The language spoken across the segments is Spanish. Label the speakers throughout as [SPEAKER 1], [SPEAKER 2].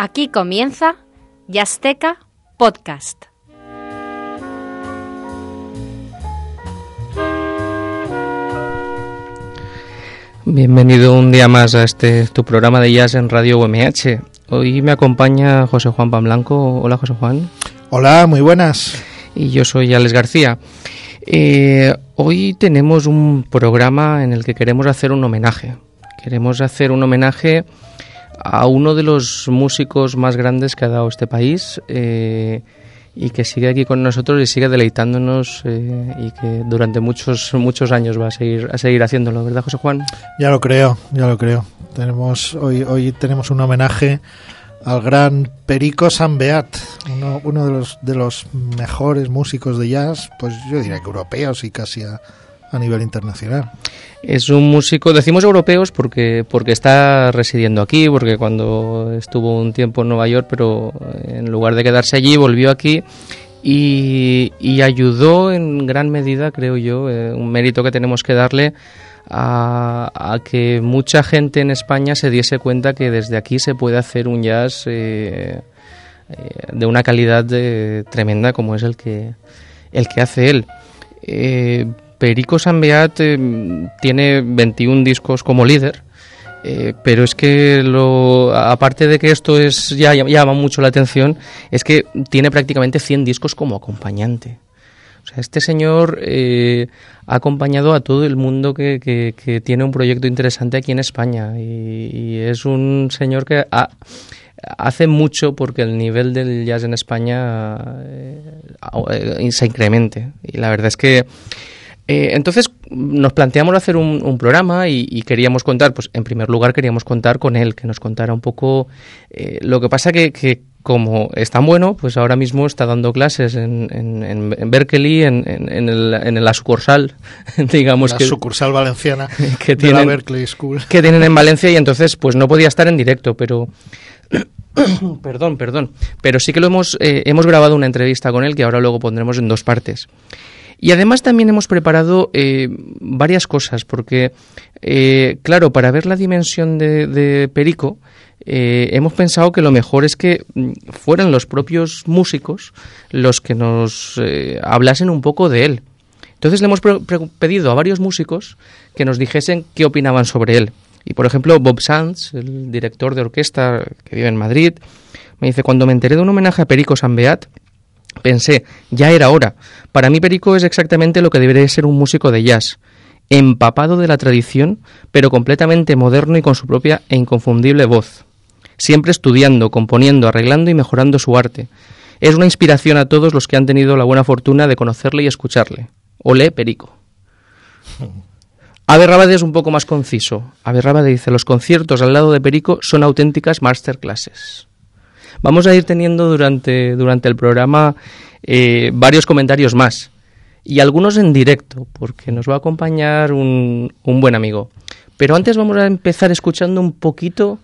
[SPEAKER 1] Aquí comienza Yasteca Podcast.
[SPEAKER 2] Bienvenido un día más a este tu programa de jazz en Radio UMH. Hoy me acompaña José Juan Pamblanco. Hola José Juan.
[SPEAKER 3] Hola, muy buenas.
[SPEAKER 2] Y yo soy Alex García. Eh, hoy tenemos un programa en el que queremos hacer un homenaje. Queremos hacer un homenaje a uno de los músicos más grandes que ha dado este país eh, y que sigue aquí con nosotros y sigue deleitándonos eh, y que durante muchos muchos años va a seguir a seguir haciéndolo, ¿verdad, José Juan?
[SPEAKER 3] Ya lo creo, ya lo creo. Tenemos hoy hoy tenemos un homenaje al gran Perico Sambeat, uno, uno de los de los mejores músicos de jazz, pues yo diría que europeos y casi a, a nivel internacional.
[SPEAKER 2] Es un músico, decimos europeos porque, porque está residiendo aquí, porque cuando estuvo un tiempo en Nueva York, pero en lugar de quedarse allí, volvió aquí y, y ayudó en gran medida, creo yo, eh, un mérito que tenemos que darle a, que mucha gente en España se diese cuenta que desde aquí se puede hacer un jazz eh, eh, de una calidad tremenda como es el que, el que hace él. Perico Sambeat eh, tiene 21 discos como líder, eh, pero es que lo, aparte de que esto es ya llama mucho la atención, es que tiene prácticamente 100 discos como acompañante. O sea, este señor eh, ha acompañado a todo el mundo que, tiene un proyecto interesante aquí en España y, es un señor que ha, hace mucho porque el nivel del jazz en España se incremente. Y la verdad es que eh, entonces nos planteamos hacer un, un programa y, y, queríamos contar, pues en primer lugar queríamos contar con él, que nos contara un poco eh, lo que pasa que, que, como es tan bueno, pues ahora mismo está dando clases en, en, en Berkeley, en, en, el, en la sucursal, digamos
[SPEAKER 3] la
[SPEAKER 2] que...
[SPEAKER 3] sucursal valenciana
[SPEAKER 2] que
[SPEAKER 3] de
[SPEAKER 2] tienen,
[SPEAKER 3] la Berkeley School.
[SPEAKER 2] Que tienen en Valencia y entonces pues no podía estar en directo, pero... perdón, perdón. Pero sí que lo hemos, eh, hemos grabado una entrevista con él que ahora luego pondremos en dos partes. Y además también hemos preparado eh, varias cosas, porque, eh, claro, para ver la dimensión de, de Perico, eh, hemos pensado que lo mejor es que mm, fueran los propios músicos los que nos eh, hablasen un poco de él. Entonces le hemos pedido a varios músicos que nos dijesen qué opinaban sobre él. Y por ejemplo, Bob Sanz, el director de orquesta que vive en Madrid, me dice, cuando me enteré de un homenaje a Perico Sambeat, Pensé, ya era hora. Para mí Perico es exactamente lo que debería ser un músico de jazz, empapado de la tradición, pero completamente moderno y con su propia e inconfundible voz. Siempre estudiando, componiendo, arreglando y mejorando su arte. Es una inspiración a todos los que han tenido la buena fortuna de conocerle y escucharle. Olé, Perico. Ave Rabade es un poco más conciso. Ave Rabade dice, los conciertos al lado de Perico son auténticas masterclasses. Vamos a ir teniendo durante, durante el programa eh, varios comentarios más y algunos en directo, porque nos va a acompañar un, un buen amigo. Pero antes vamos a empezar escuchando un poquito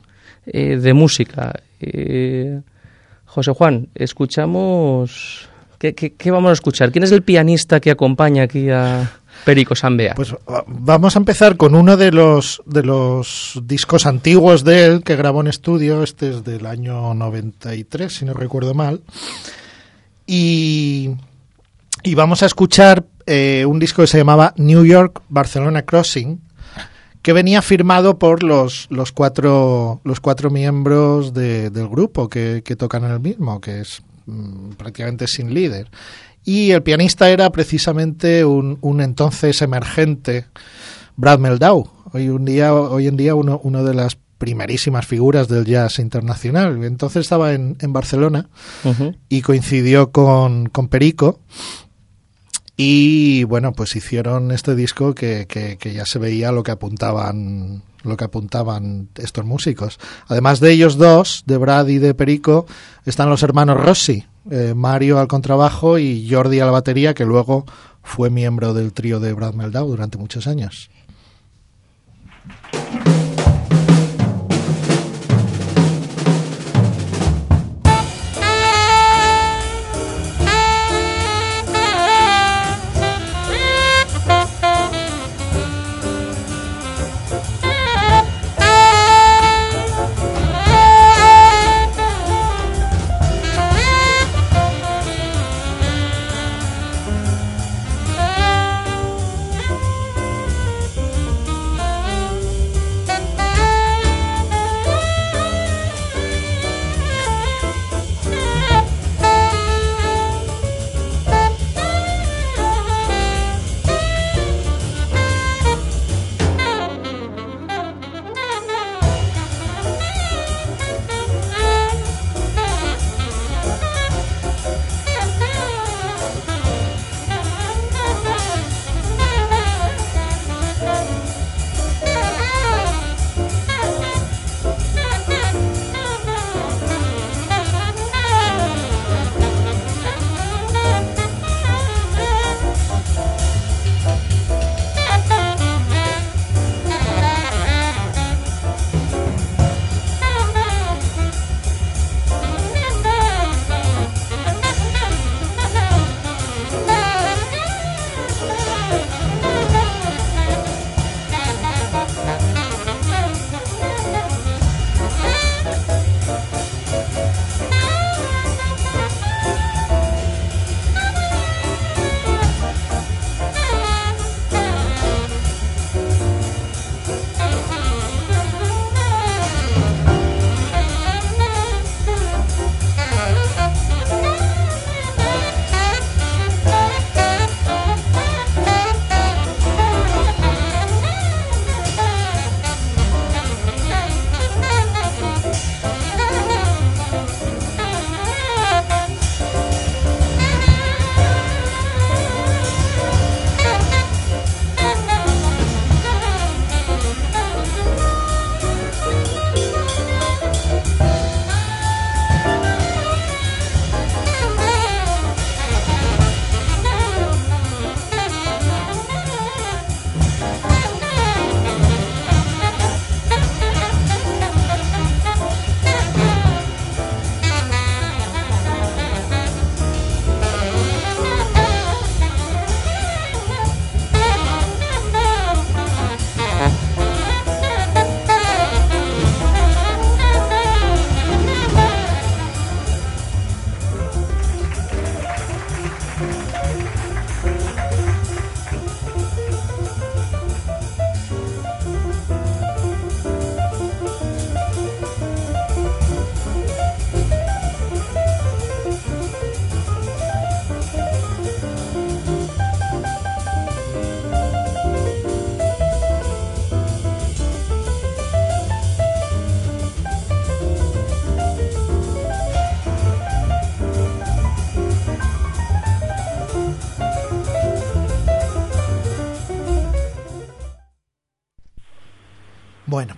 [SPEAKER 2] eh, de música. Eh, José Juan, escuchamos... ¿Qué, ¿Qué, qué, vamos a escuchar? ¿Quién es el pianista que acompaña aquí a Perico Sambea?
[SPEAKER 3] Pues vamos a empezar con uno de los, de los discos antiguos de él que grabó en estudio. Este es del año 93, si no recuerdo mal. Y, y vamos a escuchar eh, un disco que se llamaba New York Barcelona Crossing, que venía firmado por los, los, cuatro, los cuatro miembros de, del grupo que, que, tocan en el mismo, que es mmm, prácticamente sin líder. Y el pianista era precisamente un, un entonces emergente Brad Meldau, hoy, un día, hoy en día uno, uno de las primerísimas figuras del jazz internacional. Entonces estaba en, en Barcelona uh -huh. y coincidió con, con Perico. Y bueno, pues hicieron este disco que, que, que, ya se veía lo que apuntaban lo que apuntaban estos músicos. Además de ellos dos, de Brad y de Perico, están los hermanos Rossi, eh, Mario al contrabajo y Jordi a la batería, que luego fue miembro del trío de Brad Meldau durante muchos años.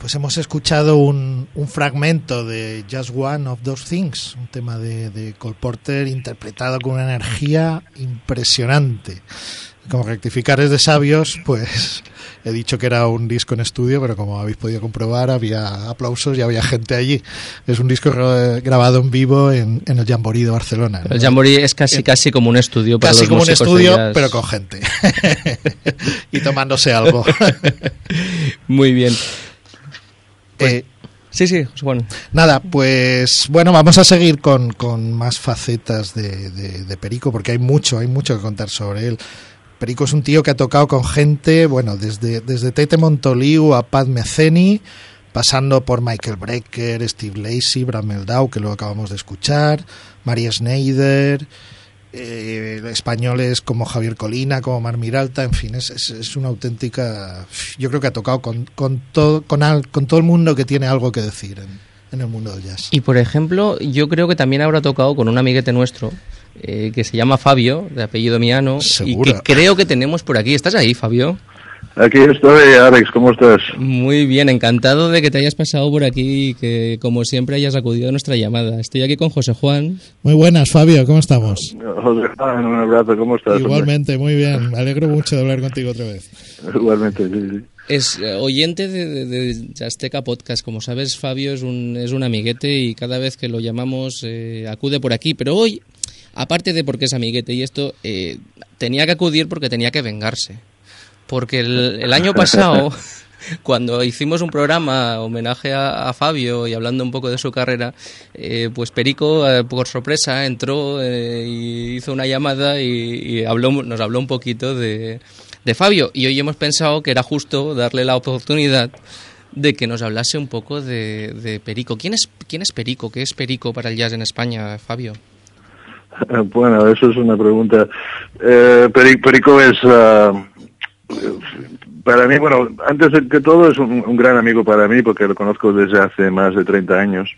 [SPEAKER 3] Pues hemos escuchado un, un, fragmento de Just One of Those Things, un tema de, de Cole Porter interpretado con una energía impresionante. Como rectificar es de sabios, pues he dicho que era un disco en estudio, pero como habéis podido comprobar, había aplausos y había gente allí. Es un disco grabado en vivo en, en el Jamboree de Barcelona.
[SPEAKER 2] ¿no? El Jamboree es casi casi como un estudio para
[SPEAKER 3] casi
[SPEAKER 2] los
[SPEAKER 3] como un estudio, pero con gente y tomándose algo.
[SPEAKER 2] Muy bien.
[SPEAKER 3] Eh,
[SPEAKER 2] Sí, sí, Juan.
[SPEAKER 3] Nada, pues bueno, vamos a seguir con, con más facetas de, de, de, Perico, porque hay mucho, hay mucho que contar sobre él. Perico es un tío que ha tocado con gente, bueno, desde, desde Tete Montoliu a Pat Metheny, pasando por Michael Brecker, Steve Lacey, Bram Meldau, que lo acabamos de escuchar, María Schneider, eh, españoles como Javier Colina, como Mar Miralta, en fin, es, es, es una auténtica. Yo creo que ha tocado con, con, todo, con, al, con todo el mundo que tiene algo que decir en, en, el mundo del jazz.
[SPEAKER 2] Y por ejemplo, yo creo que también habrá tocado con un amiguete nuestro. Eh, que se llama Fabio, de apellido Miano,
[SPEAKER 3] ¿Seguro?
[SPEAKER 2] y que creo que tenemos por aquí. ¿Estás ahí, Fabio?
[SPEAKER 4] Aquí estoy, Alex, ¿cómo estás?
[SPEAKER 2] Muy bien, encantado de que te hayas pasado por aquí y que, como siempre, hayas acudido a nuestra llamada. Estoy aquí con José Juan.
[SPEAKER 3] Muy buenas, Fabio, ¿cómo estamos?
[SPEAKER 4] José Juan, un abrazo, ¿cómo estás?
[SPEAKER 3] Igualmente, hombre? muy bien, me alegro mucho de hablar contigo otra vez.
[SPEAKER 4] Igualmente, sí, sí.
[SPEAKER 2] Es eh, oyente de, de, de, Azteca Podcast. Como sabes, Fabio es un, es un amiguete y cada vez que lo llamamos eh, acude por aquí. Pero hoy, aparte de porque es amiguete y esto, eh, tenía que acudir porque tenía que vengarse. Porque el, el año pasado, cuando hicimos un programa homenaje a, Fabio y hablando un poco de su carrera, eh, pues Perico, eh, por sorpresa, entró eh, y hizo una llamada y, y habló, nos habló un poquito de, de Fabio. Y hoy hemos pensado que era justo darle la oportunidad de que nos hablase un poco de, de Perico. ¿Quién es, ¿Quién es Perico? ¿Qué es Perico para el jazz en España, Fabio?
[SPEAKER 4] Bueno, eso es una pregunta. Eh, Perico es, uh, para mí, bueno, antes de que todo es un, un, gran amigo para mí porque lo conozco desde hace más de 30 años.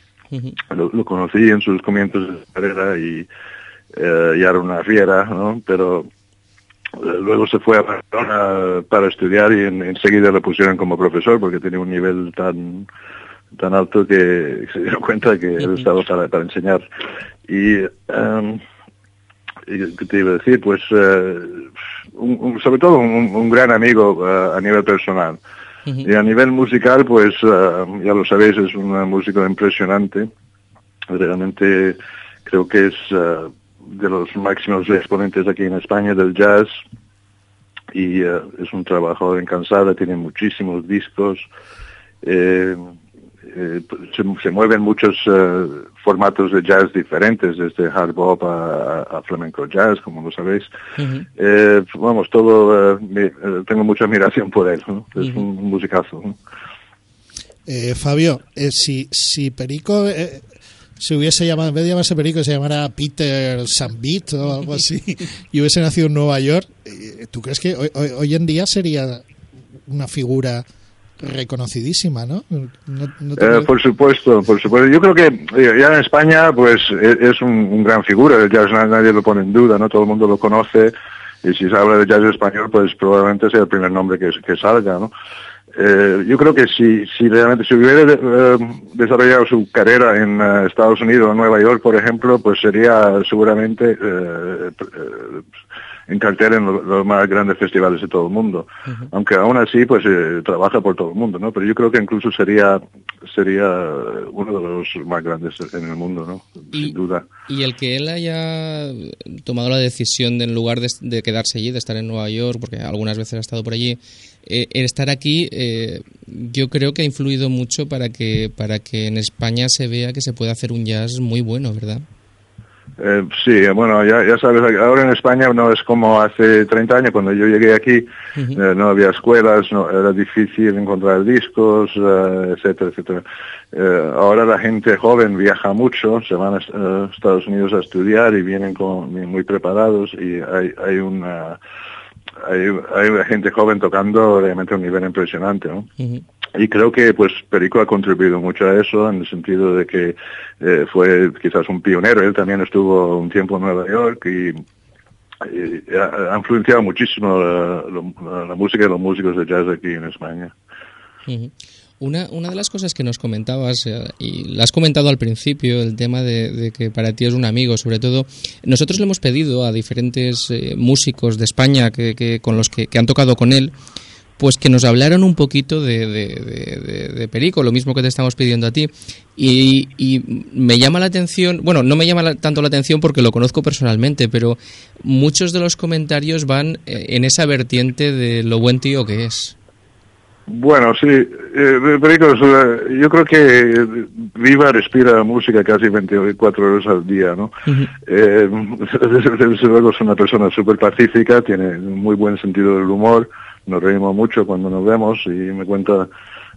[SPEAKER 4] Lo, lo, conocí en sus comienzos de carrera y uh, ya era una fiera, ¿no? Pero eh, luego se fue a Barcelona para estudiar y en, enseguida lo pusieron como profesor porque tenía un nivel tan tan alto que se dieron cuenta que él estaba para, para enseñar. Y, um, y, ¿qué te iba a decir? Pues, uh, un, un, sobre todo un, un gran amigo uh, a nivel personal. Uh -huh. Y a nivel musical, pues, uh, ya lo sabéis, es un músico impresionante. Realmente creo que es de los máximos exponentes aquí en España del jazz. Y es un trabajador incansable, tiene muchísimos discos. Eh, eh, se, se, mueven muchos uh, formatos de jazz diferentes, desde hard bop a, a, flamenco jazz, como lo sabéis. Uh -huh. eh, vamos, todo, uh, tengo mucha admiración por él, ¿no? es -huh. un, un, musicazo. ¿no?
[SPEAKER 3] Eh, Fabio, si, si Perico se hubiese llamado, en vez de llamarse Perico, se llamara Peter Sambit o algo así, y hubiese nacido en Nueva York, eh, ¿tú crees que hoy, hoy, hoy en día sería una figura reconocidísima, ¿no?
[SPEAKER 4] no, no eh, por supuesto, por supuesto. Yo creo que eh, ya en España, pues, es un, un, gran figura. El jazz nadie lo pone en duda, ¿no? Todo el mundo lo conoce. Y si se habla de jazz español, pues probablemente sea el primer nombre que, que salga, ¿no? Eh, yo creo que si, si realmente si hubiera eh, desarrollado su carrera en uh, Estados Unidos o Nueva York, por ejemplo, pues sería seguramente eh, en cartel en los, los, más grandes festivales de todo el mundo. Uh -huh. Aunque aún así, pues eh, trabaja por todo el mundo, ¿no? Pero yo creo que incluso sería sería uno de los más grandes en el mundo, ¿no?
[SPEAKER 2] Y,
[SPEAKER 4] Sin duda.
[SPEAKER 2] Y el que él haya tomado la decisión de, en lugar de, de, quedarse allí, de estar en Nueva York, porque algunas veces ha estado por allí, eh, el estar aquí, eh, yo creo que ha influido mucho para que para que en España se vea que se puede hacer un jazz muy bueno, ¿verdad?
[SPEAKER 4] Eh, sí, bueno, ya, ya sabes, ahora en España no es como hace 30 años, cuando yo llegué aquí, uh -huh. eh, no había escuelas, no, era difícil encontrar discos, eh, etcétera, etcétera. Eh, ahora la gente joven viaja mucho, se van a uh, Estados Unidos a estudiar y vienen con, muy preparados y hay, hay una... Hay, hay gente joven tocando realmente a un nivel impresionante, ¿no? Uh -huh. Y creo que pues Perico ha contribuido mucho a eso en el sentido de que eh, fue quizás un pionero. Él también estuvo un tiempo en Nueva York y, y ha, influenciado muchísimo la, música y los músicos de jazz aquí en España.
[SPEAKER 2] Una, una de las cosas que nos comentabas, eh, y la has comentado al principio, el tema de, que para ti es un amigo, sobre todo, nosotros le hemos pedido a diferentes eh, músicos de España que, con los que, han tocado con él, pues que nos hablaran un poquito de, de, Perico, lo mismo que te estamos pidiendo a ti. Y, y, me llama la atención, bueno, no me llama tanto la atención porque lo conozco personalmente, pero muchos de los comentarios van eh, en esa vertiente de lo buen tío que es.
[SPEAKER 4] Bueno, sí, eh, yo creo que viva, respira música casi 24 horas al día, ¿no? Eh, desde luego es una persona súper pacífica, tiene un muy buen sentido del humor, nos reímos mucho cuando nos vemos y me cuenta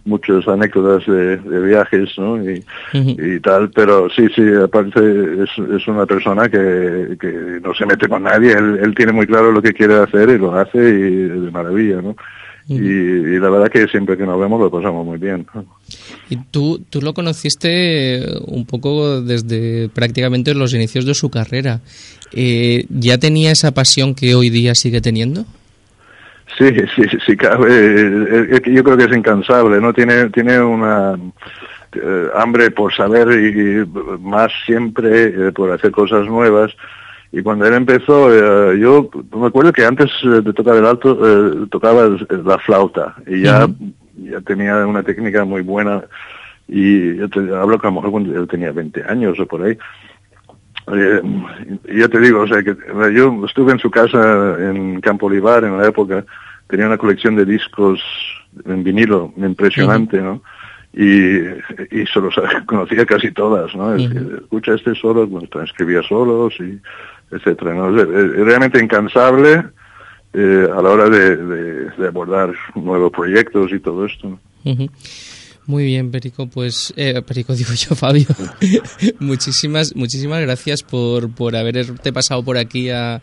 [SPEAKER 4] muchas anécdotas de, viajes ¿no? Y, y, tal, pero sí, sí, aparte es, es una persona que, que, no se mete con nadie, él, él, tiene muy claro lo que quiere hacer y lo hace y de maravilla, ¿no? y, la verdad que siempre que nos vemos lo pasamos muy bien.
[SPEAKER 2] Y tú, tú lo conociste un poco desde prácticamente los inicios de su carrera. Eh, ¿Ya tenía esa pasión que hoy día sigue teniendo?
[SPEAKER 4] Sí, sí, sí, cabe. Eh, eh, yo creo que es incansable, ¿no? Tiene, tiene una hambre por saber y, más siempre por hacer cosas nuevas y cuando él empezó, eh, yo me acuerdo que antes eh, de tocar el alto eh, tocaba la flauta y ya, ya tenía una técnica muy buena y yo te hablo que a lo mejor cuando él tenía 20 años o por ahí. y ya te digo, o sea, que yo estuve en su casa en Campo Olivar en la época, tenía una colección de discos en vinilo impresionante, ¿no? y, y solo conocía casi todas, ¿no? Escucha este solo, bueno, transcribía solos y etcétera. ¿no? Es, realmente incansable eh, a la hora de, abordar nuevos proyectos y todo esto.
[SPEAKER 2] Muy bien, Perico. Pues, eh, Perico digo yo, Fabio. muchísimas, muchísimas gracias por, por haberte pasado por aquí a,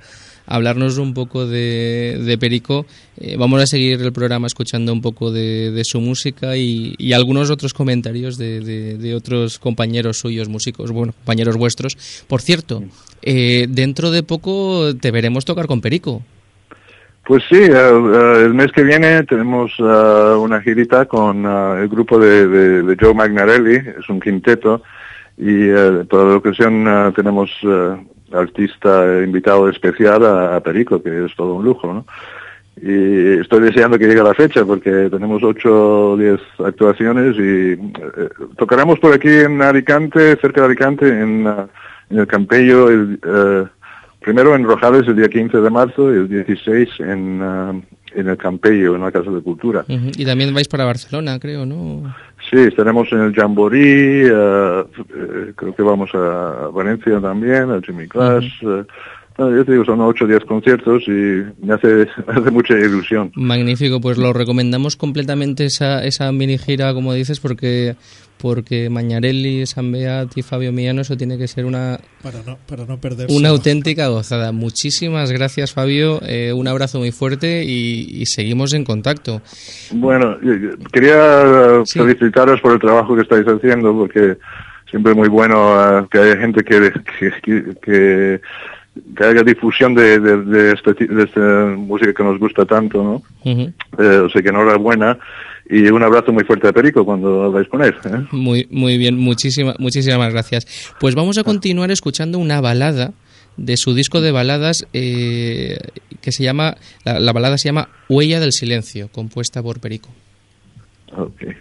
[SPEAKER 2] hablarnos un poco de, Perico. Eh, vamos a seguir el programa escuchando un poco de, su música y, algunos otros comentarios de, otros compañeros suyos músicos, bueno, compañeros vuestros. Por cierto, eh, dentro de poco te veremos tocar con Perico.
[SPEAKER 4] Pues sí, eh, el mes que viene tenemos una girita con el grupo de, Joe Magnarelli, es un quinteto, y por la ocasión tenemos artista invitado especial a, Perico, que es todo un lujo, ¿no? Y estoy deseando que llegue la fecha porque tenemos ocho o diez actuaciones y eh, tocaremos por aquí en Alicante, cerca de Alicante, en, en el Campello, el, uh, primero en Rojales el día 15 de marzo y el 16 en, uh, en el Campello, en la Casa de Cultura.
[SPEAKER 2] Y también vais para Barcelona, creo, ¿no?
[SPEAKER 4] Sí, estaremos en el Jamboree, eh, eh, creo que vamos a Valencia también, al Jimmy Class. Uh yo te digo, son 8 o 10 conciertos y me hace, hace mucha ilusión.
[SPEAKER 2] Magnífico, pues lo recomendamos completamente esa, esa mini gira, como dices, porque porque Mañarelli, San Beat y Fabio Millano eso tiene que ser una
[SPEAKER 3] para no, para no
[SPEAKER 2] una auténtica gozada. Muchísimas gracias Fabio, eh, un abrazo muy fuerte y, seguimos en contacto.
[SPEAKER 4] Bueno, quería felicitaros por el trabajo que estáis haciendo porque siempre es muy bueno eh, que haya gente que, que, que haga difusión de, de, este, de, esta música que nos gusta tanto, ¿no? Eh, o sea que enhorabuena y un abrazo muy fuerte a Perico cuando vais con él. ¿eh?
[SPEAKER 2] Muy, muy bien, muchísimas, muchísimas gracias. Pues vamos a continuar escuchando una balada de su disco de baladas eh, que se llama, la, la, balada se llama Huella del Silencio, compuesta por Perico.
[SPEAKER 4] Okay.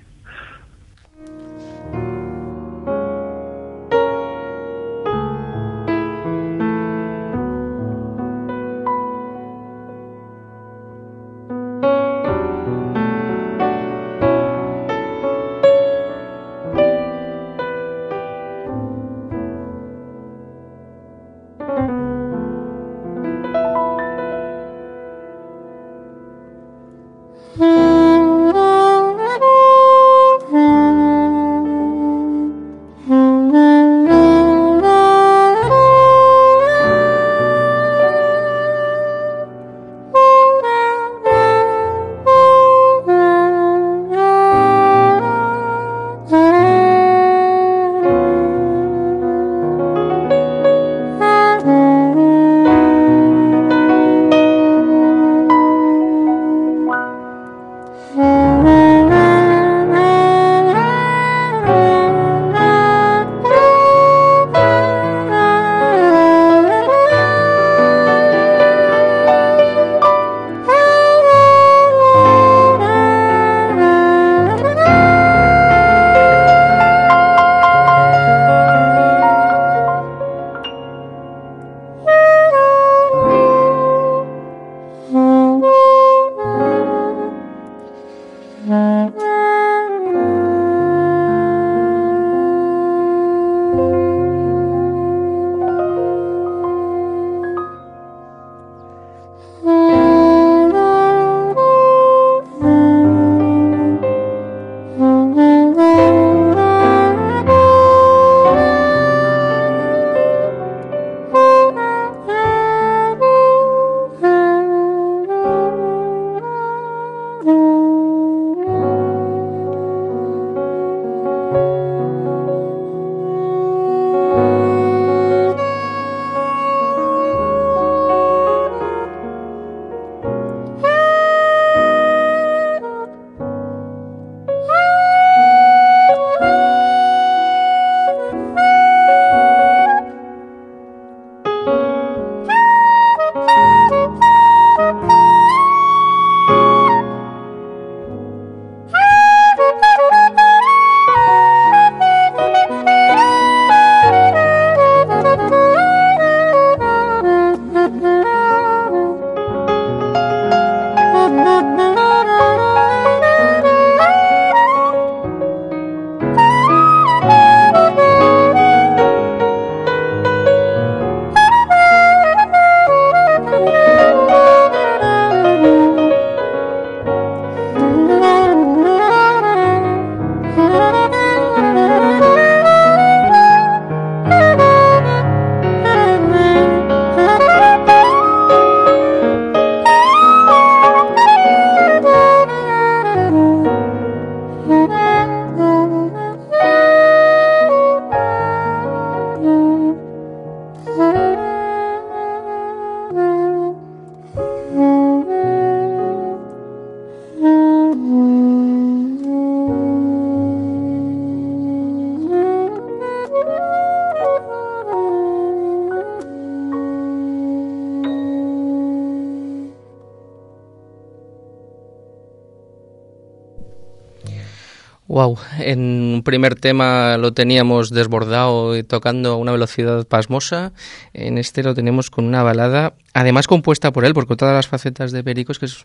[SPEAKER 2] En un primer tema lo teníamos desbordado y tocando a una velocidad pasmosa. En este lo tenemos con una balada, además compuesta por él, porque todas las facetas de Perico es que es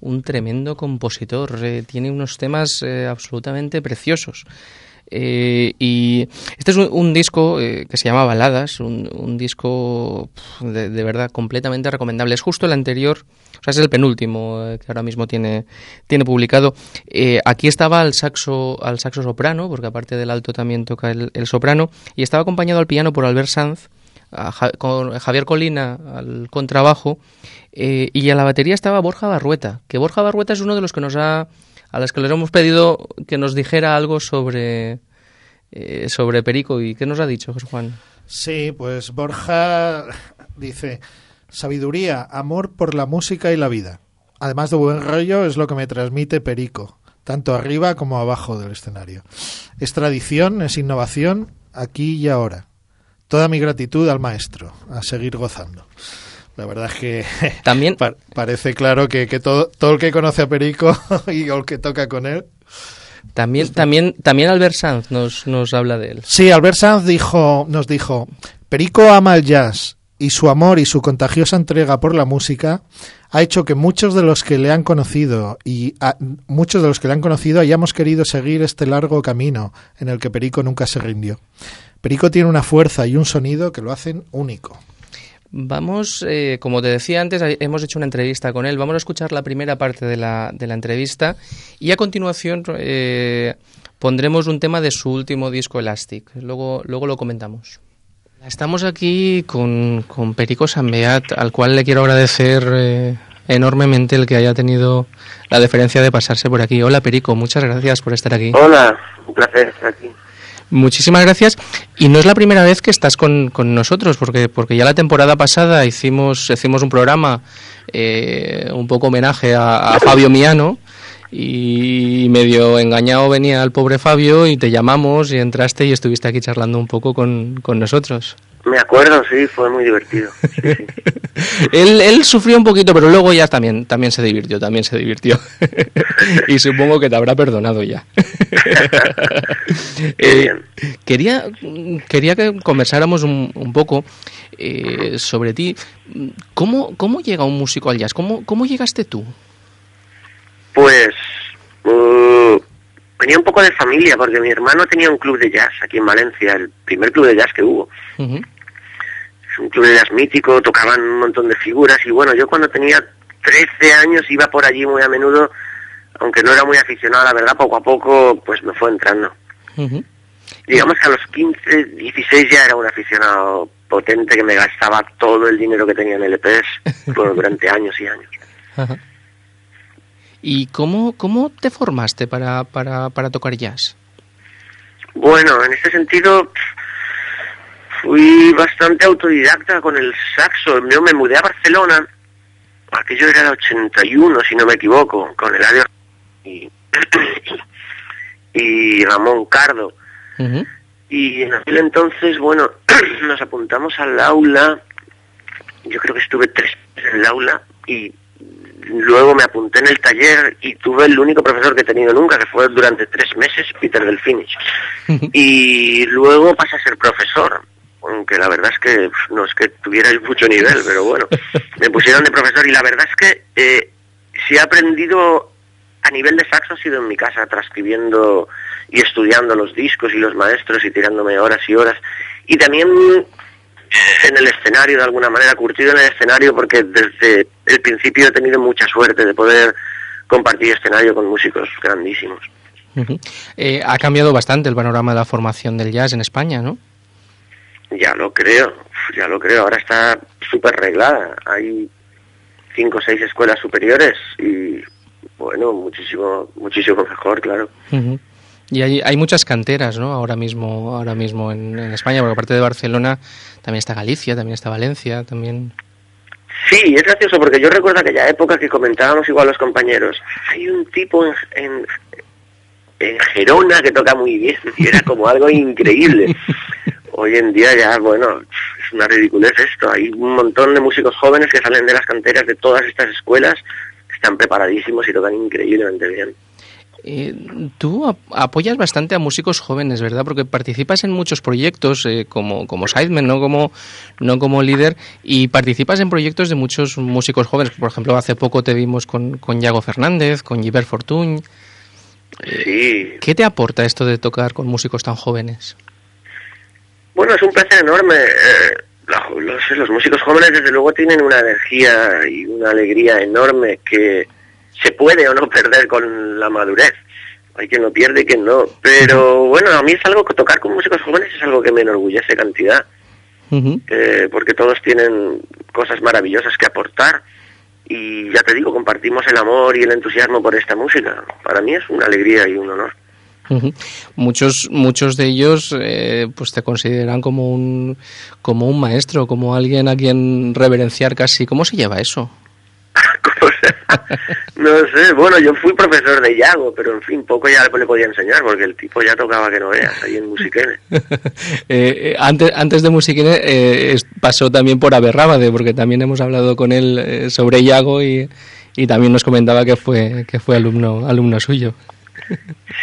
[SPEAKER 2] un tremendo compositor. Eh, tiene unos temas eh, absolutamente preciosos. Eh, y este es un, disco que se llama Baladas, un, disco de, de, verdad completamente recomendable. Es justo el anterior sea, es el penúltimo eh, que ahora mismo tiene, tiene publicado. Eh, aquí estaba al saxo, al saxo soprano, porque aparte del alto también toca el, soprano, y estaba acompañado al piano por Albert Sanz, con Javier Colina al contrabajo, eh, y a la batería estaba Borja Barrueta, que Borja Barrueta es uno de los que nos ha, a los que les hemos pedido que nos dijera algo sobre, sobre Perico. ¿Y qué nos ha dicho, José Juan?
[SPEAKER 3] Sí, pues Borja dice, Sabiduría, amor por la música y la vida. Además de buen rollo, es lo que me transmite Perico, tanto arriba como abajo del escenario. Es tradición, es innovación, aquí y ahora. Toda mi gratitud al maestro, a seguir gozando. La verdad es que
[SPEAKER 2] también
[SPEAKER 3] parece claro que, todo, todo el que conoce a Perico y el que toca con él
[SPEAKER 2] también, también, también Albert Sanz nos, nos habla de él.
[SPEAKER 3] Sí, Albert Sanz dijo, nos dijo, Perico ama el jazz y su amor y su contagiosa entrega por la música ha hecho que muchos de los que le han conocido y muchos de los que le han conocido hayamos querido seguir este largo camino en el que Perico nunca se rindió. Perico tiene una fuerza y un sonido que lo hacen único.
[SPEAKER 2] Vamos, eh, como te decía antes, hemos hecho una entrevista con él. Vamos a escuchar la primera parte de la, de la entrevista y a continuación eh, pondremos un tema de su último disco Elastic. Luego, luego lo comentamos. Estamos aquí con, con Perico Sambeat, al cual le quiero agradecer eh, enormemente el que haya tenido la deferencia de pasarse por aquí. Hola Perico, muchas gracias por estar aquí.
[SPEAKER 5] Hola, un placer estar aquí.
[SPEAKER 2] Muchísimas gracias. Y no es la primera vez que estás con, con nosotros, porque, porque ya la temporada pasada hicimos, hicimos un programa, eh, un poco homenaje a, a Fabio Miano, y medio engañado venía el pobre Fabio y te llamamos y entraste y estuviste aquí charlando un poco con, nosotros.
[SPEAKER 5] Me acuerdo, sí, fue muy divertido.
[SPEAKER 2] él, él sufrió un poquito, pero luego ya también, también se divirtió, también se divirtió. y supongo que te habrá perdonado ya. Eh, quería, quería que conversáramos un, un poco eh, sobre ti. ¿Cómo, ¿Cómo llega un músico al jazz? ¿Cómo, cómo llegaste tú?
[SPEAKER 5] Pues uh, venía un poco de familia, porque mi hermano tenía un club de jazz aquí en Valencia, el primer club de jazz que hubo. Es un club de jazz mítico, tocaban un montón de figuras y bueno, yo cuando tenía 13 años iba por allí muy a menudo, aunque no era muy aficionado, la verdad, poco a poco pues me fue entrando. Digamos que a los 15, 16 ya era un aficionado potente que me gastaba todo el dinero que tenía en LPs durante años y años.
[SPEAKER 2] ¿Y cómo, cómo te formaste para, para, para tocar jazz?
[SPEAKER 5] Bueno, en este sentido fui bastante autodidacta con el saxo. Yo me mudé a Barcelona, aquello era el 81, si no me equivoco, con el y, y Ramón Cardo. Y en aquel entonces, bueno, nos apuntamos al aula, yo creo que estuve tres meses en el aula y Luego me apunté en el taller y tuve el único profesor que he tenido nunca, que fue durante tres meses, Peter Delfinich. y luego pasé a ser profesor, aunque la verdad es que no es que tuviera mucho nivel, pero bueno, me pusieron de profesor y la verdad es que eh, si he aprendido a nivel de saxo ha sido en mi casa, transcribiendo y estudiando los discos y los maestros y tirándome horas y horas. Y también en el escenario de alguna manera, curtido en el escenario porque desde el principio he tenido mucha suerte de poder compartir escenario con músicos grandísimos.
[SPEAKER 2] Eh, ha cambiado bastante el panorama de la formación del jazz en España, ¿no?
[SPEAKER 5] Ya lo creo, ya lo creo. Ahora está súper reglada. Hay cinco o seis escuelas superiores y, bueno, muchísimo, muchísimo mejor, claro.
[SPEAKER 2] Y hay, hay muchas canteras, ¿no? Ahora mismo, ahora mismo en, España, porque aparte de Barcelona también está Galicia, también está Valencia, también.
[SPEAKER 5] Sí, es gracioso porque yo recuerdo aquella época que comentábamos igual los compañeros. Hay un tipo en, en, en Gerona que toca muy bien y era como algo increíble. Hoy en día ya, bueno, es una ridiculez esto. Hay un montón de músicos jóvenes que salen de las canteras de todas estas escuelas, están preparadísimos y tocan increíblemente bien.
[SPEAKER 2] Eh, tú apoyas bastante a músicos jóvenes, ¿verdad? Porque participas en muchos proyectos eh, como, como sideman, no como, no como líder, y participas en proyectos de muchos músicos jóvenes. Por ejemplo, hace poco te vimos con, con Yago Fernández, con Gilbert Fortuny.
[SPEAKER 5] Sí.
[SPEAKER 2] ¿Qué te aporta esto de tocar con músicos tan jóvenes?
[SPEAKER 5] Bueno, es un placer enorme. Eh, los, los músicos jóvenes, desde luego, tienen una energía y una alegría enorme que se puede o no perder con la madurez. Hay quien lo pierde y quien no. Pero bueno, a mí es algo que tocar con músicos jóvenes es algo que me enorgullece cantidad. Eh, porque todos tienen cosas maravillosas que aportar y ya te digo, compartimos el amor y el entusiasmo por esta música. Para mí es una alegría y un honor.
[SPEAKER 2] Muchos, muchos de ellos eh, pues te consideran como un, como un maestro, como alguien a quien reverenciar casi. ¿Cómo se lleva eso?
[SPEAKER 5] no sé, bueno, yo fui profesor de Yago, pero en fin, poco ya le podía enseñar, porque el tipo ya tocaba que no veas, ahí en Musiquene.
[SPEAKER 2] Eh, eh, antes, antes de Musiquene eh, pasó también por Aberrábade, porque también hemos hablado con él sobre Yago y, y, también nos comentaba que fue, que fue alumno, alumno suyo.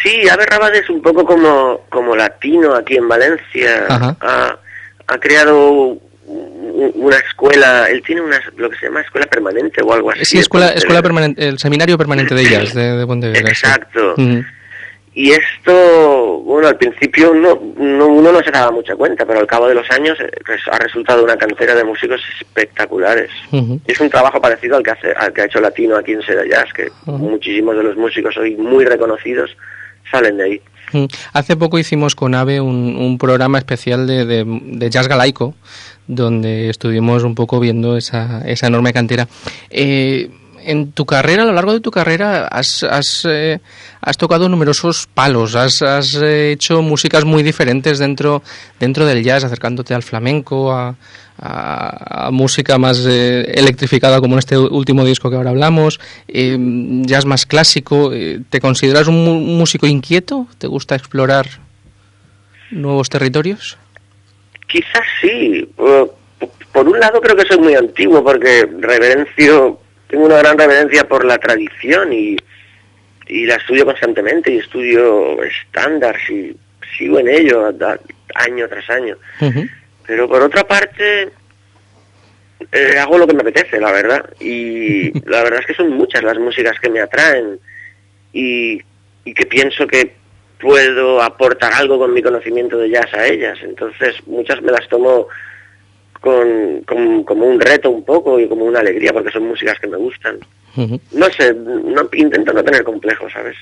[SPEAKER 5] Sí, Aberrábade es un poco como, como latino aquí en Valencia. Ha, ha creado una escuela, él tiene una, lo que se llama escuela permanente o algo así.
[SPEAKER 2] Sí, escuela, escuela permanente, el seminario permanente de ellas de, de Pontevedra.
[SPEAKER 5] Exacto. Y esto, bueno, al principio no, uno no se daba mucha cuenta, pero al cabo de los años eh, ha resultado una cantera de músicos espectaculares. Es un trabajo parecido al que, hace, al que ha hecho Latino aquí en Seda Jazz, que muchísimos de los músicos hoy muy reconocidos salen de ahí.
[SPEAKER 2] Hace poco hicimos con AVE un, un programa especial de, de, jazz galaico, donde estuvimos un poco viendo esa, esa enorme cantera. Eh, en tu carrera, a lo largo de tu carrera, has, has, eh, has tocado numerosos palos, has, has eh, hecho músicas muy diferentes dentro, dentro del jazz, acercándote al flamenco, a, música más eh, electrificada como en este último disco que ahora hablamos, eh, jazz más clásico. ¿Te consideras un músico inquieto? ¿Te gusta explorar nuevos territorios?
[SPEAKER 5] Quizás sí. Por un lado creo que soy muy antiguo porque reverencio, tengo una gran reverencia por la tradición y, y la estudio constantemente y estudio estándares y sigo en ello año tras año. Pero por otra parte, eh, hago lo que me apetece, la verdad. Y la verdad es que son muchas las músicas que me atraen y, que pienso que puedo aportar algo con mi conocimiento de jazz a ellas. Entonces muchas me las tomo con, como un reto un poco y como una alegría porque son músicas que me gustan. No sé, no, intento no tener complejos, ¿sabes?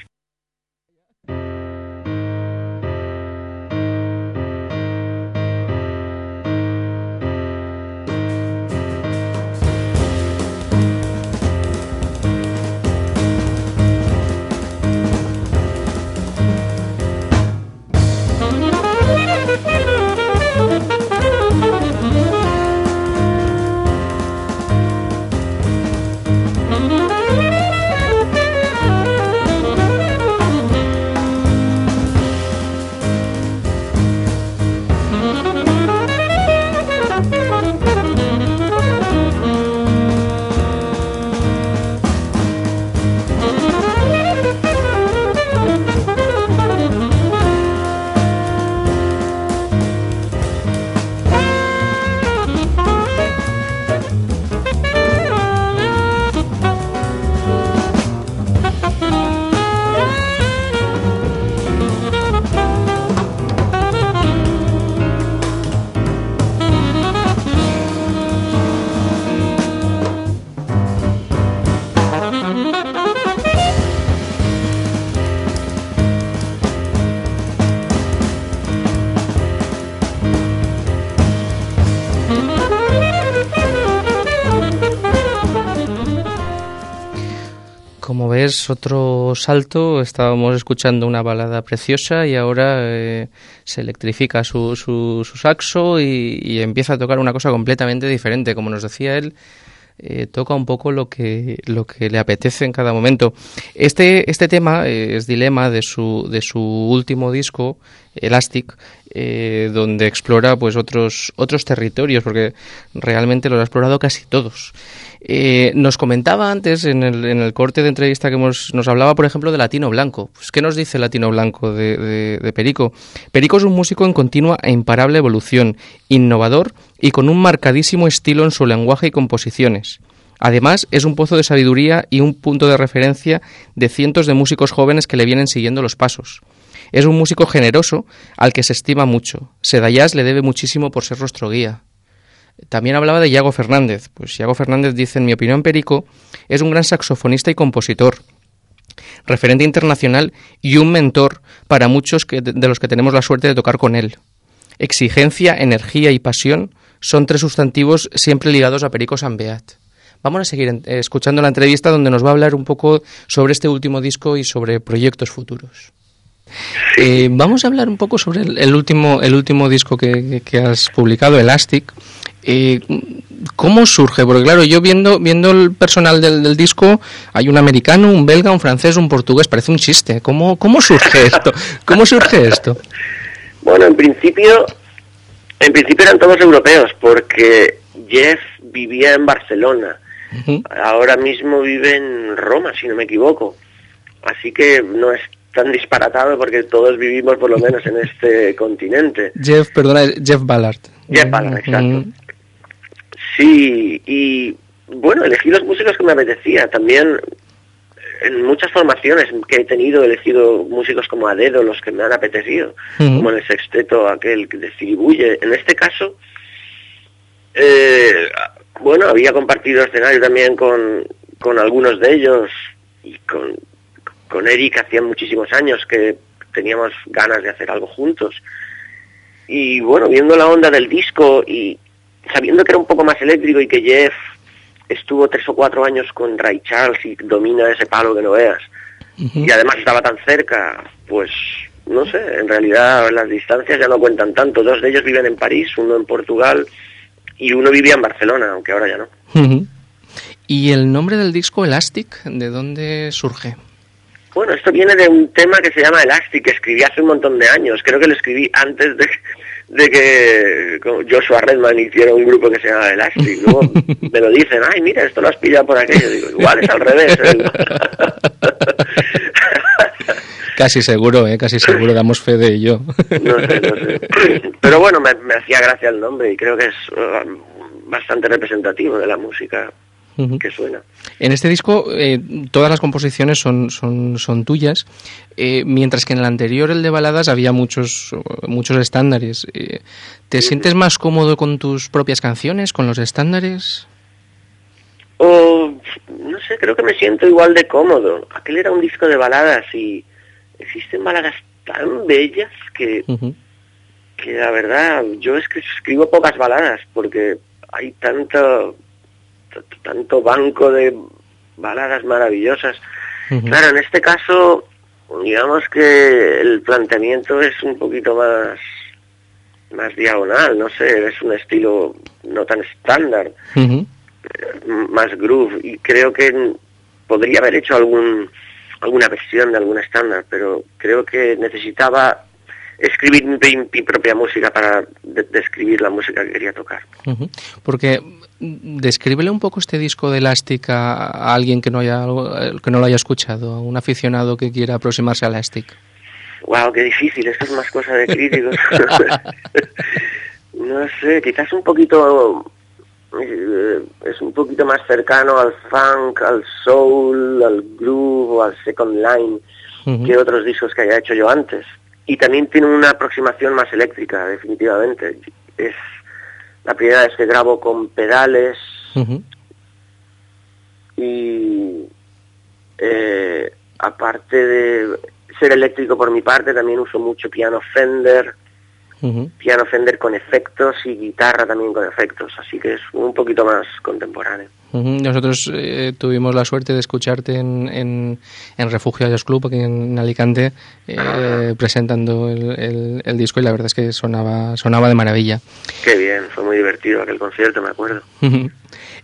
[SPEAKER 2] Es otro salto. Estábamos escuchando una balada preciosa y ahora eh, se electrifica su, su, saxo y, empieza a tocar una cosa completamente diferente. Como nos decía él, eh, toca un poco lo que, lo que le apetece en cada momento. Este, este tema eh, es dilema de su, de su último disco, Elastic, eh, donde explora pues otros, otros territorios, porque realmente los ha explorado casi todos. Eh, nos comentaba antes en el, en el, corte de entrevista que nos hablaba, por ejemplo, de Latino Blanco. Pues, ¿Qué nos dice Latino Blanco de, de, Perico? Perico es un músico en continua e imparable evolución, innovador y con un marcadísimo estilo en su lenguaje y composiciones. Además, es un pozo de sabiduría y un punto de referencia de cientos de músicos jóvenes que le vienen siguiendo los pasos. Es un músico generoso al que se estima mucho. Sedayas le debe muchísimo por ser nuestro guía. También hablaba de Iago Fernández. Pues Iago Fernández dice, en mi opinión, Perico es un gran saxofonista y compositor, referente internacional y un mentor para muchos de los que tenemos la suerte de tocar con él. Exigencia, energía y pasión son tres sustantivos siempre ligados a Perico Sanbeat. Vamos a seguir escuchando la entrevista donde nos va a hablar un poco sobre este último disco y sobre proyectos futuros. Eh, vamos a hablar un poco sobre el, último, el último disco que, has publicado, Elastic. Eh, ¿Cómo surge? Porque claro, yo viendo, viendo el personal del, disco, hay un americano, un belga, un francés, un portugués, parece un chiste. ¿Cómo, cómo surge esto? ¿Cómo surge esto?
[SPEAKER 5] Bueno, en principio, en principio eran todos europeos, porque Jeff vivía en Barcelona. Ahora mismo vive en Roma, si no me equivoco. Así que no es tan disparatado porque todos vivimos por lo menos en este continente.
[SPEAKER 2] Jeff, perdona, Jeff Ballard.
[SPEAKER 5] Jeff Ballard, exacto. Sí, y bueno, elegí los músicos que me apetecía. También en muchas formaciones que he tenido he elegido músicos como a dedo, los que me han apetecido, como en el sexteto aquel que distribuye. En este caso, eh, bueno, había compartido escenario también con, con algunos de ellos y con, con Eric hacía muchísimos años que teníamos ganas de hacer algo juntos. Y bueno, viendo la onda del disco y sabiendo que era un poco más eléctrico y que Jeff estuvo tres o cuatro años con Ray Charles y domina ese palo que no veas, y además estaba tan cerca, pues no sé, en realidad las distancias ya no cuentan tanto. Dos de ellos viven en París, uno en Portugal y uno vivía en Barcelona, aunque ahora ya no.
[SPEAKER 2] ¿Y el nombre del disco Elastic, de dónde surge?
[SPEAKER 5] Bueno, esto viene de un tema que se llama Elastic, que escribí hace un montón de años. Creo que lo escribí antes de, de que Joshua Redman hiciera un grupo que se llama Elastic. Luego me lo dicen, ay, mira, esto lo has pillado por aquello. Digo, igual es al revés. ¿eh?
[SPEAKER 2] Casi seguro, ¿eh? Casi seguro, damos fe de ello.
[SPEAKER 5] No sé, no sé. Pero bueno, me, me hacía gracia el nombre y creo que es uh, bastante representativo de la música que suena.
[SPEAKER 2] En este disco eh, todas las composiciones son, son, son tuyas, eh, mientras que en el anterior, el de baladas, había muchos, muchos estándares. Eh, ¿Te sientes más cómodo con tus propias canciones, con los estándares?
[SPEAKER 5] Oh, no sé, creo que me siento igual de cómodo. Aquel era un disco de baladas y existen baladas tan bellas que, que la verdad, yo escribo pocas baladas porque hay tanto tanto banco de baladas maravillosas. Claro, en este caso, digamos que el planteamiento es un poquito más más diagonal, no sé, es un estilo no tan estándar, eh, más groove, y creo que podría haber hecho algún alguna versión de algún estándar, pero creo que necesitaba escribir mi, propia música para describir la música que quería tocar.
[SPEAKER 2] Porque descríbele un poco este disco de Elastic a, alguien que no haya que no lo haya escuchado, a un aficionado que quiera aproximarse a Elastic.
[SPEAKER 5] Wow, qué difícil, esto es más cosa de críticos. no sé, quizás un poquito eh, es un poquito más cercano al funk, al soul, al groove o al second line que otros discos que haya hecho yo antes y también tiene una aproximación más eléctrica, definitivamente. Es la primera vez que grabo con pedales y eh, aparte de ser eléctrico por mi parte, también uso mucho piano Fender, piano Fender con efectos y guitarra también con efectos, así que es un poquito más contemporáneo.
[SPEAKER 2] Nosotros eh, tuvimos la suerte de escucharte en, en, en Refugio Jazz Club, aquí en, Alicante, eh, presentando el, el, disco y la verdad es que sonaba, sonaba de maravilla.
[SPEAKER 5] Qué bien, fue muy divertido aquel concierto, me acuerdo.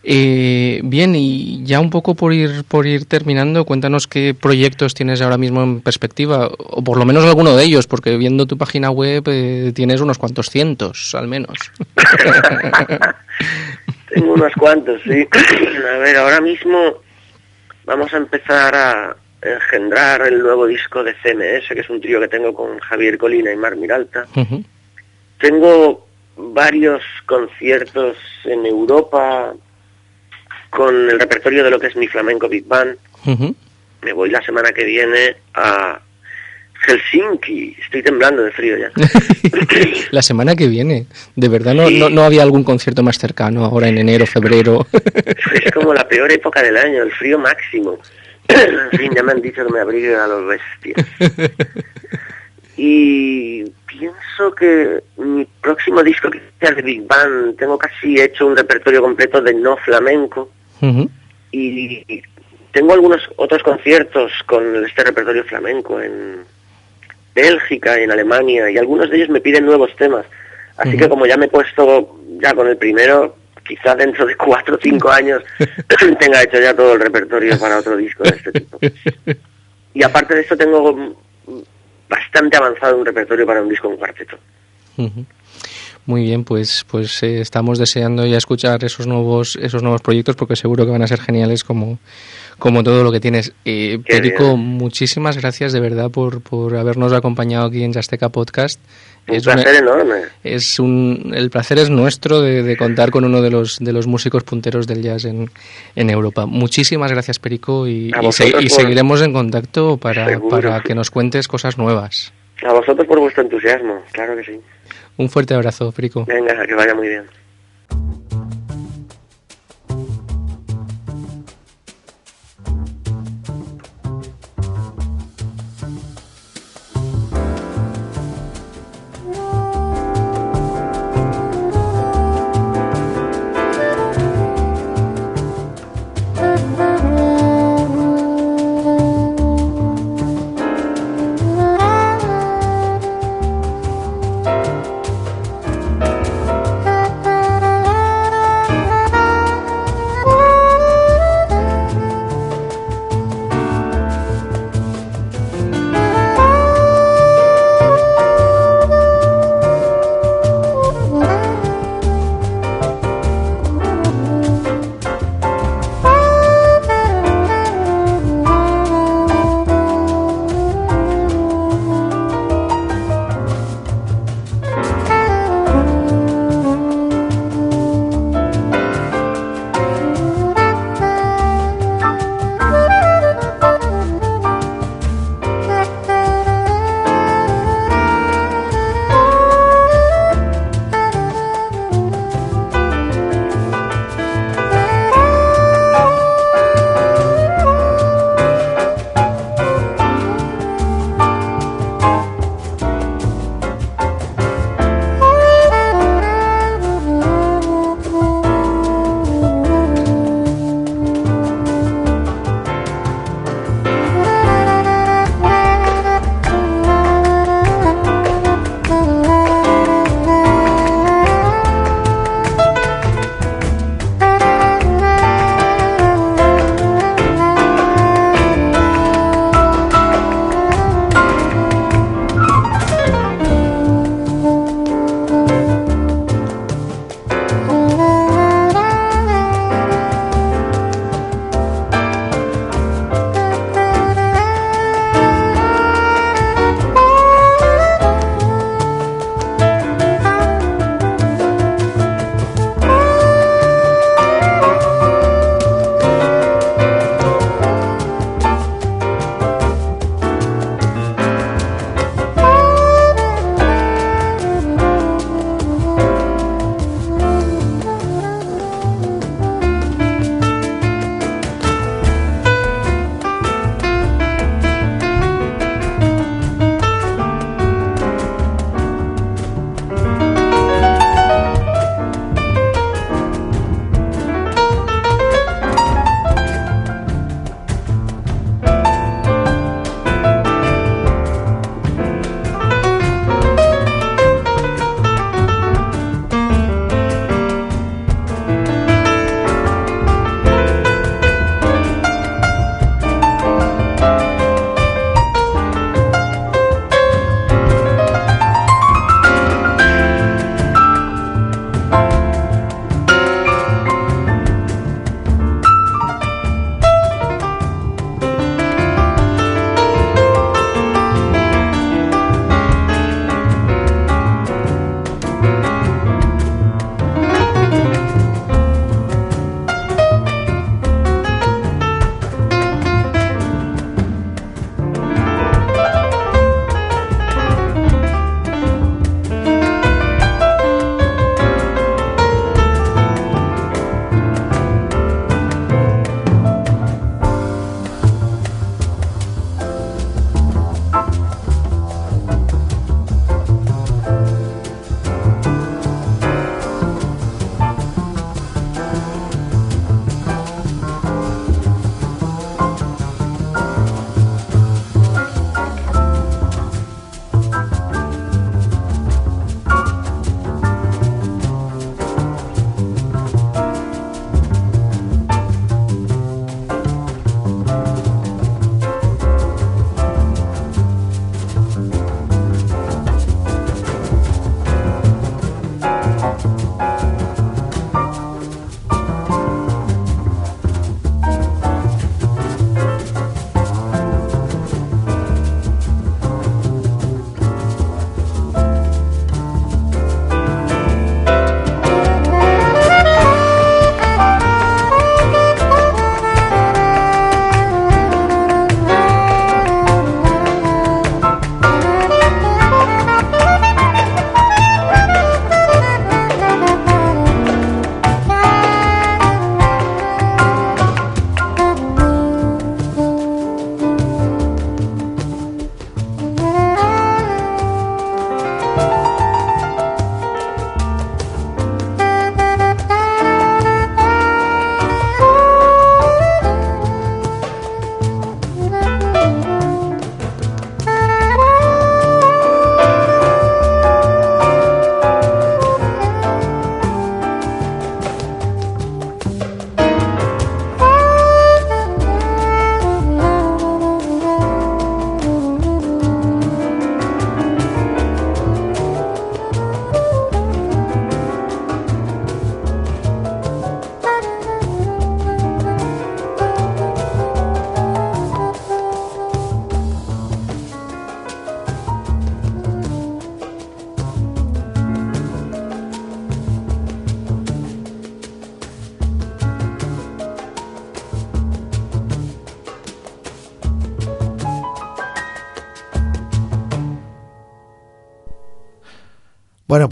[SPEAKER 2] Eh, bien, y ya un poco por ir, por ir terminando, cuéntanos qué proyectos tienes ahora mismo en perspectiva, o por lo menos alguno de ellos, porque viendo tu página web tienes unos cuantos cientos, al menos.
[SPEAKER 5] Tengo unos cuantos, sí. A ver, ahora mismo vamos a empezar a engendrar el nuevo disco de CMS, que es un trío que tengo con Javier Colina y Mar Miralta. Tengo varios conciertos en Europa con el repertorio de lo que es mi flamenco Big Band. Me voy la semana que viene a Helsinki. Estoy temblando de frío ya.
[SPEAKER 2] la semana que viene. De verdad, no, no, había algún concierto más cercano ahora en enero, febrero.
[SPEAKER 5] es como la peor época del año, el frío máximo. en fin, ya me han dicho que me abrigue a los bestias. Y pienso que mi próximo disco que sea de Big Band, tengo casi hecho un repertorio completo de no flamenco. Y tengo algunos otros conciertos con este repertorio flamenco en, Bélgica, en Alemania, y algunos de ellos me piden nuevos temas. Así que como ya me he puesto ya con el primero, quizá dentro de cuatro o cinco años tenga hecho ya todo el repertorio para otro disco de este tipo. Y aparte de esto tengo bastante avanzado un repertorio para un disco en cuarteto.
[SPEAKER 2] Muy bien, pues pues eh, estamos deseando ya escuchar esos nuevos esos nuevos proyectos porque seguro que van a ser geniales como como todo lo que tienes. Eh, Perico, muchísimas gracias de verdad por, por habernos acompañado aquí en Yasteca Podcast.
[SPEAKER 5] Un es placer enorme.
[SPEAKER 2] Es un, el placer es nuestro de, contar con uno de los, de los músicos punteros del jazz en, en Europa. Muchísimas gracias, Perico, y, y, seguiremos en contacto para, para que nos cuentes cosas nuevas.
[SPEAKER 5] A vosotros por vuestro entusiasmo, claro que sí.
[SPEAKER 2] Un fuerte abrazo, Perico.
[SPEAKER 5] Venga, que vaya muy bien.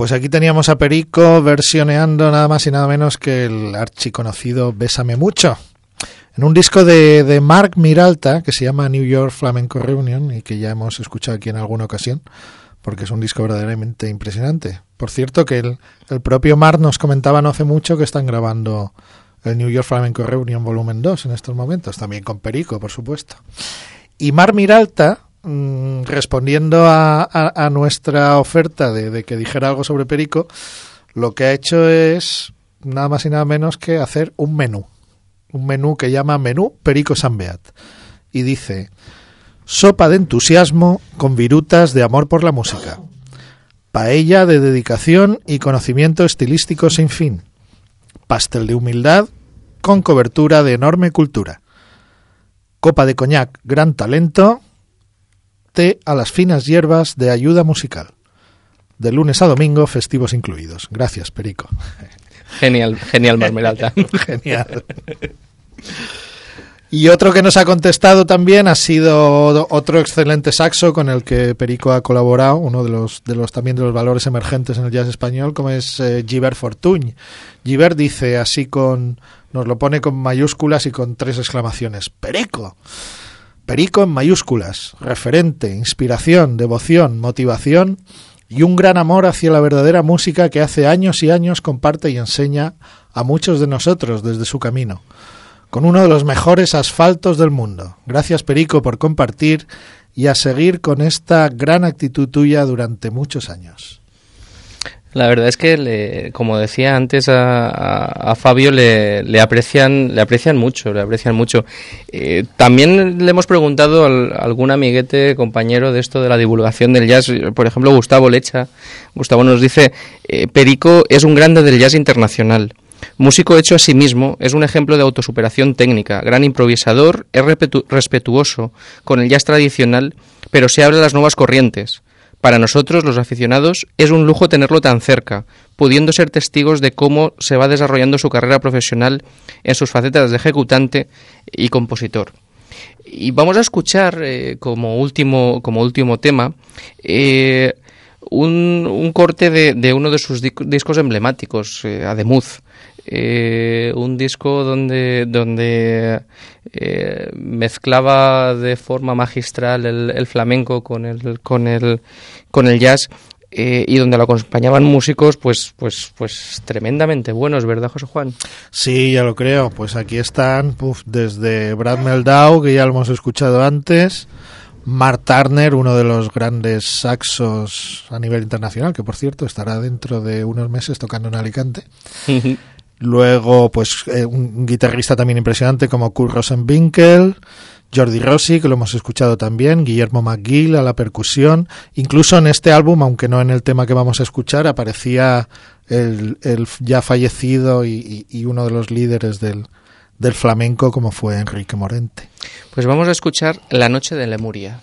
[SPEAKER 3] Pues aquí teníamos a Perico versioneando nada más y nada menos que el archiconocido Bésame Mucho. En un disco de, de Mark Miralta que se llama New York Flamenco Reunion y que ya hemos escuchado aquí en alguna ocasión, porque es un disco verdaderamente impresionante. Por cierto, que el, el propio Mark nos comentaba no hace mucho que están grabando el New York Flamenco Reunion Volumen 2 en estos momentos, también con Perico, por supuesto. Y Mar Miralta, mmm, respondiendo a, nuestra oferta de, de, que dijera algo sobre Perico, lo que ha hecho es nada más y nada menos que hacer un menú. Un menú que llama Menú Perico Sanbeat. Y dice, sopa de entusiasmo con virutas de amor por la música. Paella de dedicación y conocimiento estilístico sin fin. Pastel de humildad con cobertura de enorme cultura copa de coñac, gran talento, té a las finas hierbas de ayuda musical. De lunes a domingo, festivos incluidos. Gracias, Perico.
[SPEAKER 2] Genial, genial, Marmelata.
[SPEAKER 3] genial. Y otro que nos ha contestado también ha sido otro excelente saxo con el que Perico ha colaborado, uno de los, de los también de los valores emergentes en el jazz español, como es eh, Giver Fortuny. Giver dice así con, nos lo pone con mayúsculas y con tres exclamaciones. Perico. Perico en mayúsculas. Referente, inspiración, devoción, motivación y un gran amor hacia la verdadera música que hace años y años comparte y enseña a muchos de nosotros desde su camino con uno de los mejores asfaltos del mundo. Gracias Perico por compartir y a seguir con esta gran actitud tuya durante muchos años.
[SPEAKER 2] La verdad es que, le, como decía antes a, a, Fabio, le, le, aprecian, le aprecian mucho, le aprecian mucho. Eh, también le hemos preguntado a algún amiguete, compañero de esto de la divulgación del jazz, por ejemplo Gustavo Lecha. Gustavo nos dice, eh, Perico es un grande del jazz internacional. Músico hecho a sí mismo, es un ejemplo de autosuperación técnica, gran improvisador, es respetuoso con el jazz tradicional, pero se abre a las nuevas corrientes. Para nosotros, los aficionados, es un lujo tenerlo tan cerca, pudiendo ser testigos de cómo se va desarrollando su carrera profesional en sus facetas de ejecutante y compositor. Y vamos a escuchar eh, como, último, como último tema eh, un, corte de, de, uno de sus discos emblemáticos, eh, Ademuz eh, un disco donde, donde eh, mezclaba de forma magistral el, el, flamenco con el, con el, con el jazz eh, y donde lo acompañaban músicos pues, pues, pues tremendamente buenos, ¿verdad, José Juan?
[SPEAKER 3] Sí, ya lo creo. Pues aquí están puf, desde Brad Meldau, que ya lo hemos escuchado antes, Mark Turner, uno de los grandes saxos a nivel internacional, que por cierto estará dentro de unos meses tocando en Alicante. Luego, pues eh, un guitarrista también impresionante como Kurt Rosenwinkel, Jordi Rossi, que lo hemos escuchado también, Guillermo McGill a la percusión. Incluso en este álbum, aunque no en el tema que vamos a escuchar, aparecía el, el ya fallecido y, y, uno de los líderes del, del flamenco como fue Enrique Morente.
[SPEAKER 2] Pues vamos a escuchar La Noche de Lemuria.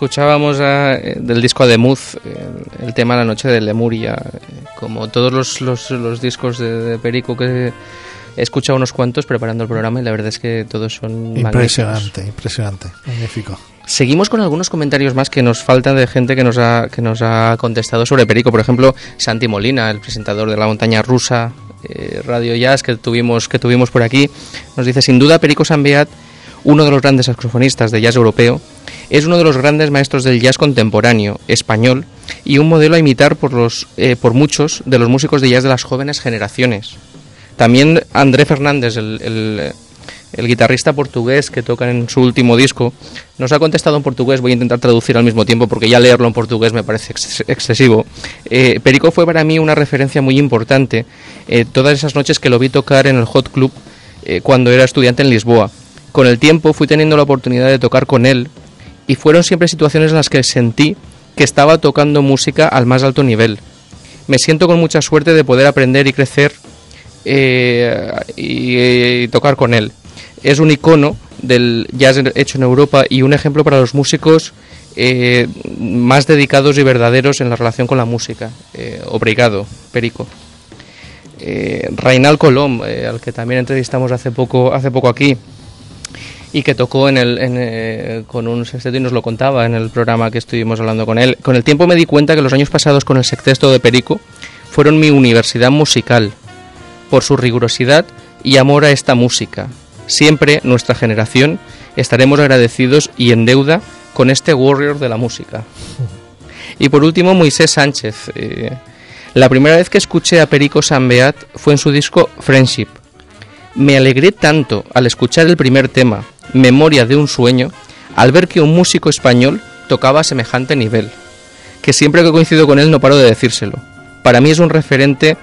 [SPEAKER 2] Escuchábamos eh, del disco de Muz el, tema La noche de Lemuria. como todos los, los, discos de, Perico que he escuchado unos cuantos preparando el programa y la verdad es que todos son
[SPEAKER 3] impresionante, impresionante, magnífico.
[SPEAKER 2] Seguimos con algunos comentarios más que nos faltan de gente que nos ha que nos ha contestado sobre Perico, por ejemplo, Santi Molina, el presentador de la montaña rusa eh, Radio Jazz que tuvimos que tuvimos por aquí, nos dice sin duda Perico Sanbeat uno de los grandes saxofonistas de jazz europeo, es uno de los grandes maestros del jazz contemporáneo español y un modelo a imitar por, los, eh, por muchos de los músicos de jazz de las jóvenes generaciones. También André Fernández, el, guitarrista portugués que toca en su último disco, nos ha contestado en portugués, voy a intentar traducir al mismo tiempo porque ya leerlo en portugués me parece excesivo. Eh, Perico fue para mí una referencia muy importante eh, todas esas noches que lo vi tocar en el Hot Club cuando era estudiante en Lisboa. Con el tiempo fui teniendo la oportunidad de tocar con él y fueron siempre situaciones en las que sentí que estaba tocando música al más alto nivel. Me siento con mucha suerte de poder aprender y crecer eh, y, tocar con él. Es un icono del jazz hecho en Europa y un ejemplo para los músicos eh, más dedicados y verdaderos en la relación con la música. Eh, obrigado, Perico. Eh, Reinal Colom, al que también entrevistamos hace poco, hace poco aquí, y que tocó en el, eh, con un sexteto y nos lo contaba en el programa que estuvimos hablando con él. Con el tiempo me di cuenta que los años pasados con el sexteto de Perico fueron mi universidad musical, por su rigurosidad y amor a esta música. Siempre nuestra generación estaremos agradecidos y en deuda con este warrior de la música. Y por último, Moisés Sánchez. Eh, la primera vez que escuché a Perico Sambeat fue en su disco Friendship. Me alegré tanto al escuchar el primer tema Memoria de un sueño, al ver que un músico español tocaba a semejante nivel, que siempre que coincido con él no paro de decírselo. Para mí es un referente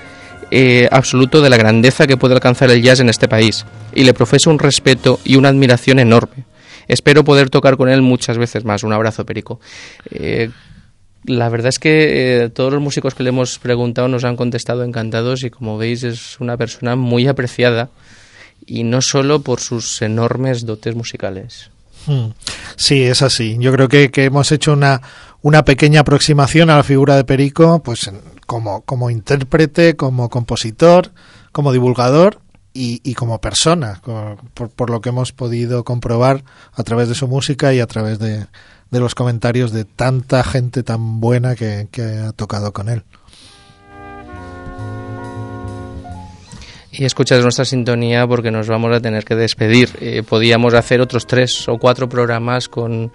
[SPEAKER 2] eh, absoluto de la grandeza que puede alcanzar el jazz en este país, y le profeso un respeto y una admiración enorme. Espero poder tocar con él muchas veces más. Un abrazo, Perico. Eh, la verdad es que eh, todos los músicos que le hemos preguntado nos han contestado encantados y como veis es una persona muy apreciada y no solo por sus enormes dotes musicales.
[SPEAKER 3] Hmm. Sí, es así. Yo creo que, que hemos hecho una, una pequeña aproximación a la figura de Perico, pues como, como intérprete, como compositor, como divulgador y, y como persona, por, por, lo que hemos podido comprobar a través de su música y a través de, de los comentarios de tanta gente tan buena que, que ha tocado con él.
[SPEAKER 2] Y escuchas nuestra sintonía porque nos vamos a tener que despedir. Eh, podíamos hacer otros tres o cuatro programas con,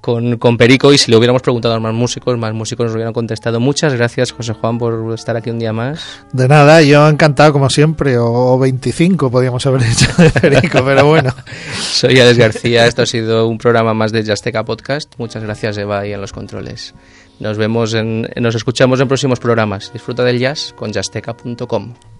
[SPEAKER 2] con, con, Perico y si le hubiéramos preguntado a más músicos, más músicos nos hubieran contestado. Muchas gracias, José Juan, por estar aquí un día más.
[SPEAKER 3] De nada, yo encantado como siempre, o, 25 podíamos haber hecho de Perico, pero bueno.
[SPEAKER 2] Soy Alex García, esto ha sido un programa más de Jazzteca Podcast. Muchas gracias, Eva, y en los controles. Nos vemos, en, nos escuchamos en próximos programas. Disfruta del jazz con jazzteca.com.